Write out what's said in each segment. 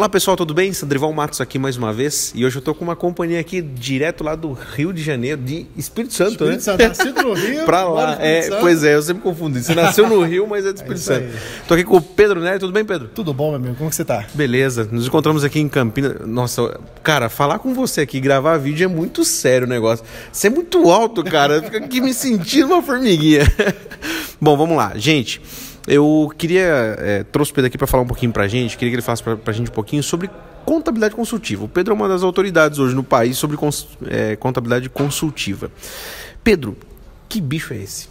Olá pessoal, tudo bem? Sandrival Matos aqui mais uma vez e hoje eu tô com uma companhia aqui direto lá do Rio de Janeiro, de Espírito Santo, Espírito né? Santo, nascido no Rio. pra lá, é, pois é, eu sempre confundo. Você nasceu no Rio, mas é de Espírito isso Santo. aí. Tô aqui com o Pedro Nery, tudo bem, Pedro? Tudo bom, meu amigo? Como que você tá? Beleza, nos encontramos aqui em Campinas. Nossa, cara, falar com você aqui, gravar vídeo é muito sério o negócio. Você é muito alto, cara. Eu fico aqui me sentindo uma formiguinha. Bom, vamos lá. Gente, eu queria. É, trouxe o Pedro aqui para falar um pouquinho pra gente. Queria que ele falasse pra, pra gente um pouquinho sobre contabilidade consultiva. O Pedro é uma das autoridades hoje no país sobre cons- é, contabilidade consultiva. Pedro, que bicho é esse?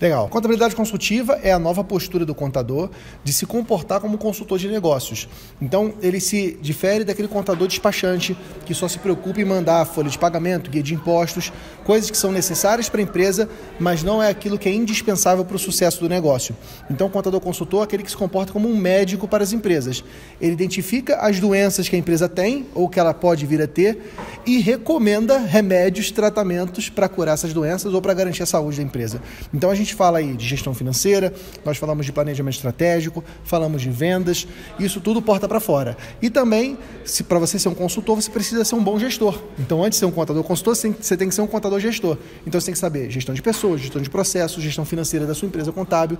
Legal. Contabilidade consultiva é a nova postura do contador de se comportar como consultor de negócios. Então, ele se difere daquele contador despachante que só se preocupa em mandar folha de pagamento, guia de impostos, coisas que são necessárias para a empresa, mas não é aquilo que é indispensável para o sucesso do negócio. Então, o contador consultor é aquele que se comporta como um médico para as empresas. Ele identifica as doenças que a empresa tem ou que ela pode vir a ter e recomenda remédios, tratamentos para curar essas doenças ou para garantir a saúde da empresa. Então, a gente fala aí de gestão financeira, nós falamos de planejamento estratégico, falamos de vendas, isso tudo porta para fora. E também, se para você ser um consultor, você precisa ser um bom gestor. Então, antes de ser um contador consultor, você tem, você tem que ser um contador gestor. Então, você tem que saber gestão de pessoas, gestão de processos, gestão financeira da sua empresa contábil.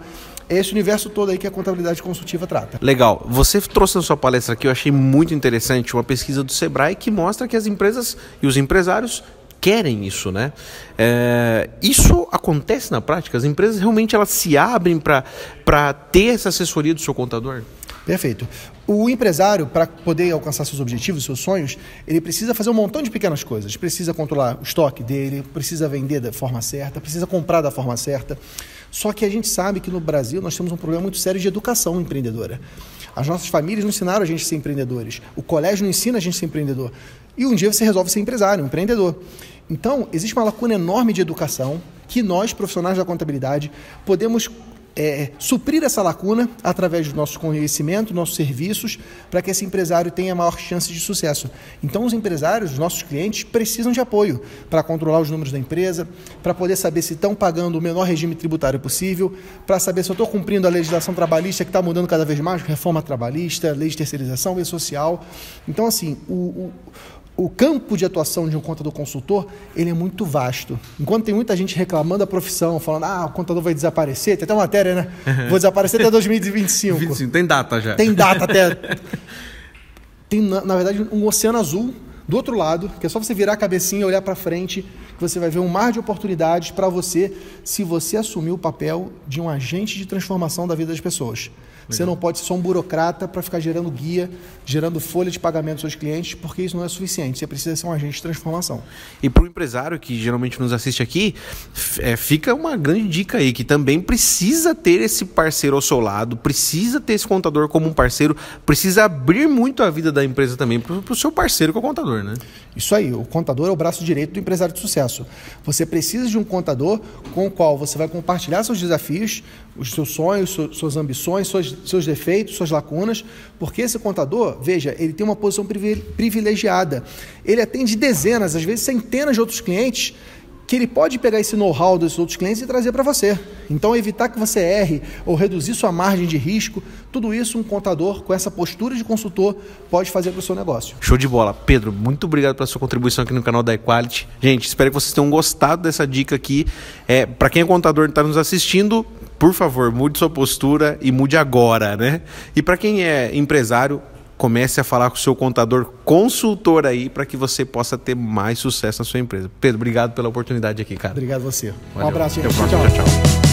É esse universo todo aí que a contabilidade consultiva trata. Legal. Você trouxe na sua palestra aqui, eu achei muito interessante, uma pesquisa do Sebrae que mostra que as empresas e os empresários querem isso, né? É, isso acontece na prática? As empresas realmente elas se abrem para ter essa assessoria do seu contador? Perfeito. O empresário, para poder alcançar seus objetivos, seus sonhos, ele precisa fazer um montão de pequenas coisas. Precisa controlar o estoque dele, precisa vender da forma certa, precisa comprar da forma certa. Só que a gente sabe que no Brasil nós temos um problema muito sério de educação empreendedora. As nossas famílias não ensinaram a gente a ser empreendedores. O colégio não ensina a gente a ser empreendedor. E um dia você resolve ser empresário, um empreendedor. Então, existe uma lacuna enorme de educação que nós, profissionais da contabilidade, podemos é, suprir essa lacuna através do nosso conhecimento, nossos serviços, para que esse empresário tenha maior chance de sucesso. Então, os empresários, os nossos clientes, precisam de apoio para controlar os números da empresa, para poder saber se estão pagando o menor regime tributário possível, para saber se eu estou cumprindo a legislação trabalhista que está mudando cada vez mais, reforma trabalhista, lei de terceirização, lei social. Então, assim, o, o o campo de atuação de um contador consultor ele é muito vasto. Enquanto tem muita gente reclamando da profissão, falando ah, o contador vai desaparecer, tem até uma matéria, né? Vou desaparecer até 2025. 25, tem data já. Tem data até. Tem, na, na verdade, um oceano azul do outro lado, que é só você virar a cabecinha e olhar para frente, que você vai ver um mar de oportunidades para você, se você assumir o papel de um agente de transformação da vida das pessoas. Você não pode ser só um burocrata para ficar gerando guia, gerando folha de pagamento aos seus clientes, porque isso não é suficiente. Você precisa ser um agente de transformação. E para o empresário que geralmente nos assiste aqui, é, fica uma grande dica aí, que também precisa ter esse parceiro ao seu lado, precisa ter esse contador como um parceiro, precisa abrir muito a vida da empresa também para o seu parceiro que é o contador, né? Isso aí, o contador é o braço direito do empresário de sucesso. Você precisa de um contador com o qual você vai compartilhar seus desafios, os seus sonhos, suas ambições, seus, seus defeitos, suas lacunas, porque esse contador, veja, ele tem uma posição privilegiada. Ele atende dezenas, às vezes centenas de outros clientes que ele pode pegar esse know-how dos outros clientes e trazer para você. Então, evitar que você erre ou reduzir sua margem de risco, tudo isso um contador com essa postura de consultor pode fazer para o seu negócio. Show de bola. Pedro, muito obrigado pela sua contribuição aqui no canal da Equality. Gente, espero que vocês tenham gostado dessa dica aqui. É, para quem é contador e está nos assistindo, por favor, mude sua postura e mude agora, né? E para quem é empresário, comece a falar com o seu contador consultor aí para que você possa ter mais sucesso na sua empresa. Pedro, obrigado pela oportunidade aqui, cara. Obrigado a você. Valeu. Um abraço, gente. próxima. tchau. tchau.